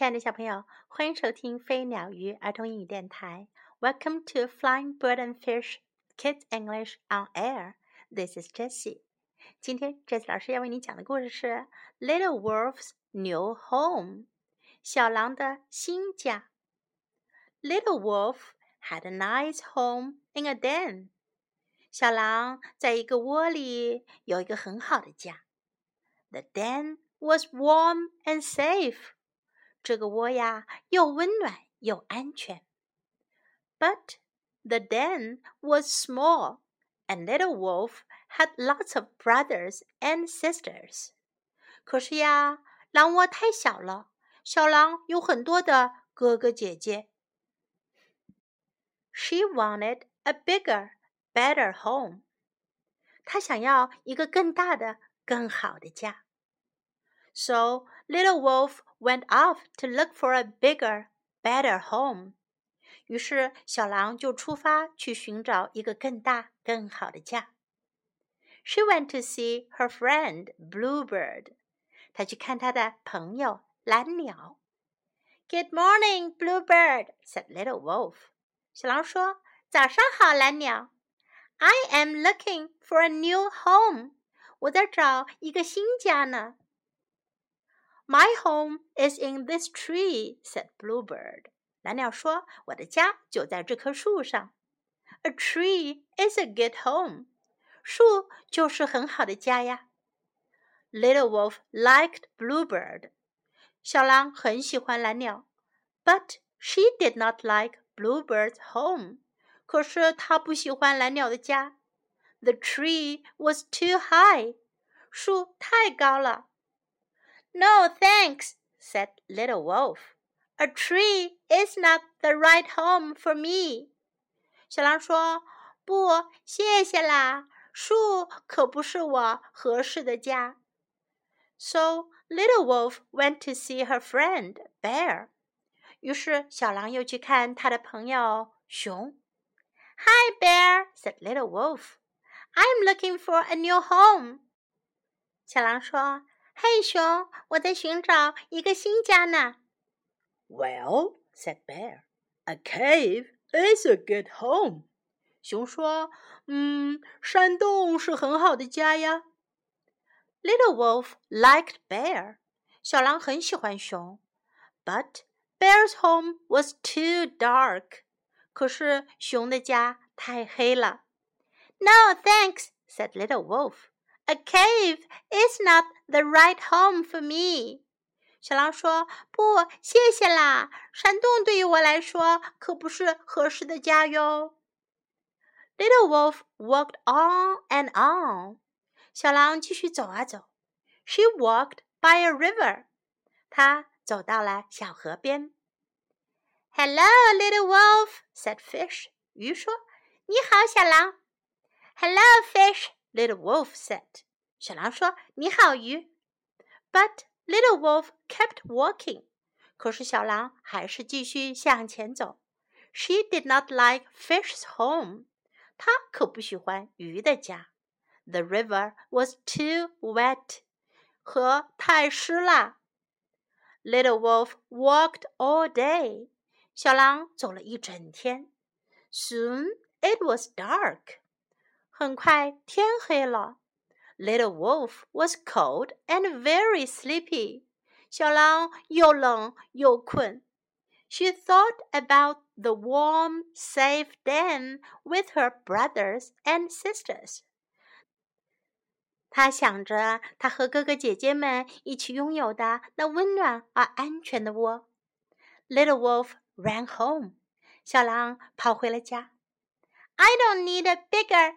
亲爱的小朋友，欢迎收听飞鸟鱼儿童英语电台。Welcome to Flying Bird and Fish Kids English on Air. This is Jessie. 今天 Jessie 老师要为你讲的故事是《Little Wolf's New Home》小狼的新家。Little Wolf had a nice home in a den. 小狼在一个窝里有一个很好的家。The den was warm and safe. 这个窝呀，又温暖又安全。But the den was small, and Little Wolf had lots of brothers and sisters. 可是呀，狼窝太小了，小狼有很多的哥哥姐姐。She wanted a bigger, better home. 她想要一个更大的、更好的家。So Little Wolf went off to look for a bigger, better home. 于是小狼就出发去寻找一个更大、更好的家。She went to see her friend Bluebird. 她去看她的朋友蓝鸟。Good morning, Bluebird," said Little Wolf. 小狼说：“早上好，蓝鸟。I am looking for a new home. 我在找一个新家呢。” My home is in this tree," said Bluebird. 蓝鸟说：“我的家就在这棵树上。” A tree is a good home. 树就是很好的家呀。Little Wolf liked Bluebird. 小狼很喜欢蓝鸟，but she did not like Bluebird's home. 可是她不喜欢蓝鸟的家。The tree was too high. 树太高了。 no, thanks, said Little Wolf. A tree is not the right home for me. 小狼说：“不，谢谢啦，树可不是我合适的家。” So Little Wolf went to see her friend Bear. 于是小狼又去看他的朋友熊。Hi, Bear, said Little Wolf. I'm looking for a new home. 小狼说：“ 嘿，熊，我在寻找一个新家呢。Well, said Bear, a cave is a good home. 熊说：“嗯，山洞是很好的家呀。” Little Wolf liked Bear. 小狼很喜欢熊，But Bear's home was too dark. 可是熊的家太黑了。No, thanks, said Little Wolf. A cave is not the right home for me。小狼说：“不，谢谢啦，山洞对于我来说可不是合适的家哟。” Little Wolf walked on and on。小狼继续走啊走。She walked by a river。她走到了小河边。Hello, Little Wolf said Fish。鱼说：“你好，小狼。” Hello, Fish。 Little Wolf said. 小狼说：“你好，鱼。” But Little Wolf kept walking. 可是小狼还是继续向前走。She did not like Fish's home. 她可不喜欢鱼的家。The river was too wet. 河太湿了。Little Wolf walked all day. 小狼走了一整天。Soon it was dark. 很快天黑了。Little Wolf was cold and very sleepy. 小狼又冷又困。She thought about the warm, safe den with her brothers and sisters. 她想着她和哥哥姐姐们一起拥有的那温暖而安全的窝。Little Wolf ran home. 小狼跑回了家。I don't need a bigger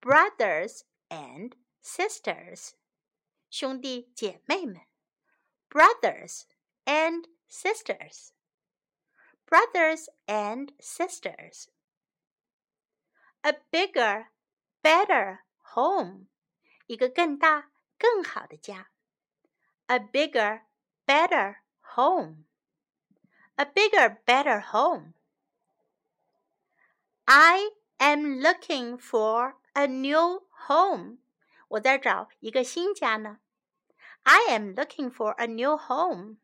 brothers and sisters，兄弟姐妹们，brothers and sisters。 brothers and sisters. A bigger, better home. 一个更大、更好的家。A bigger, better home. A bigger, better home. I am looking for a new home. 我在找一个新家呢。I am looking for a new home.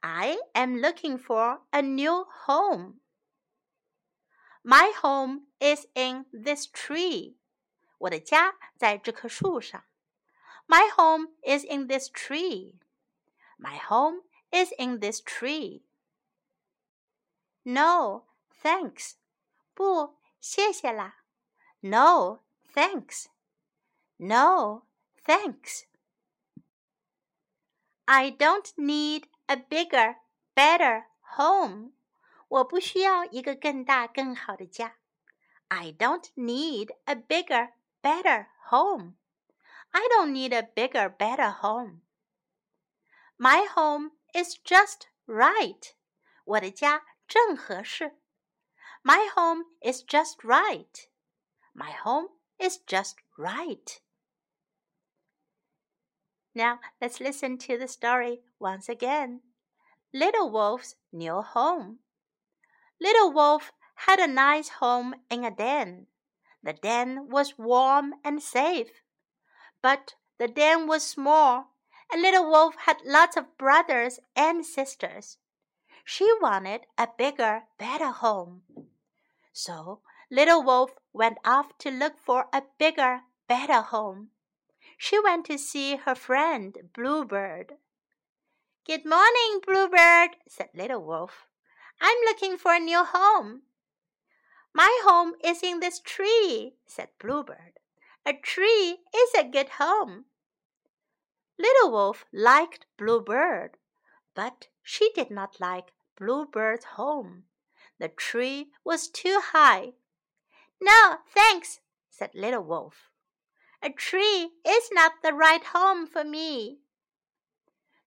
I am looking for a new home. My home is in this tree. 我的家在这棵树上。My home is in this tree. My home is in this tree. No, thanks. 不，谢谢啦。 No, thanks. No, thanks. I don't need a bigger, better home. 我不需要一个更大、更好的家。I don't need a bigger, better home. I don't need a bigger, better home. My home is just right. 我的家正合适。My home is just right. My home is just right. Now let's listen to the story once again. Little Wolf's New Home. Little Wolf had a nice home in a den. The den was warm and safe. But the den was small, and Little Wolf had lots of brothers and sisters. She wanted a bigger, better home. So Little Wolf went off to look for a bigger, better home she went to see her friend Bluebird. Good morning, Bluebird, said Little Wolf. I'm looking for a new home. My home is in this tree, said Bluebird. A tree is a good home. Little Wolf liked Bluebird, but she did not like Bluebird's home. The tree was too high. No, thanks, said Little Wolf. A tree is not the right home for me.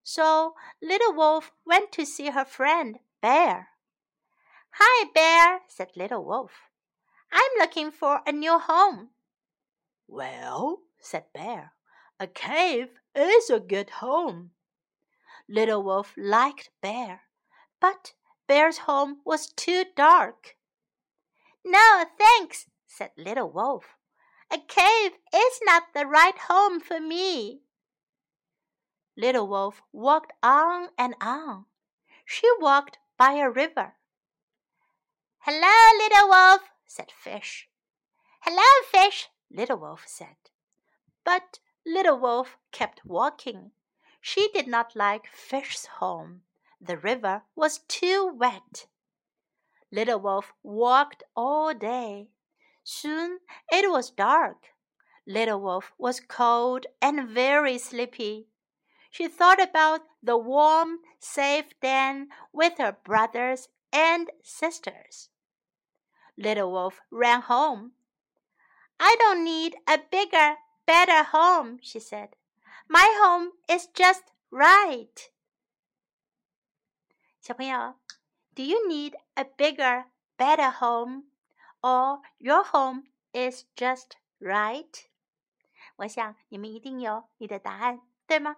So Little Wolf went to see her friend Bear. Hi, Bear, said Little Wolf. I'm looking for a new home. Well, said Bear, a cave is a good home. Little Wolf liked Bear, but Bear's home was too dark. No, thanks, said Little Wolf. A cave is not the right home for me. Little Wolf walked on and on. She walked by a river. Hello, Little Wolf, said Fish. Hello, Fish, Little Wolf said. But Little Wolf kept walking. She did not like Fish's home. The river was too wet. Little Wolf walked all day. Soon it was dark. Little Wolf was cold and very sleepy. She thought about the warm, safe den with her brothers and sisters. Little Wolf ran home. I don't need a bigger, better home, she said. My home is just right. 小朋友 ，Do you need a bigger, better home? or your home is just right？我想你们一定有你的答案，对吗？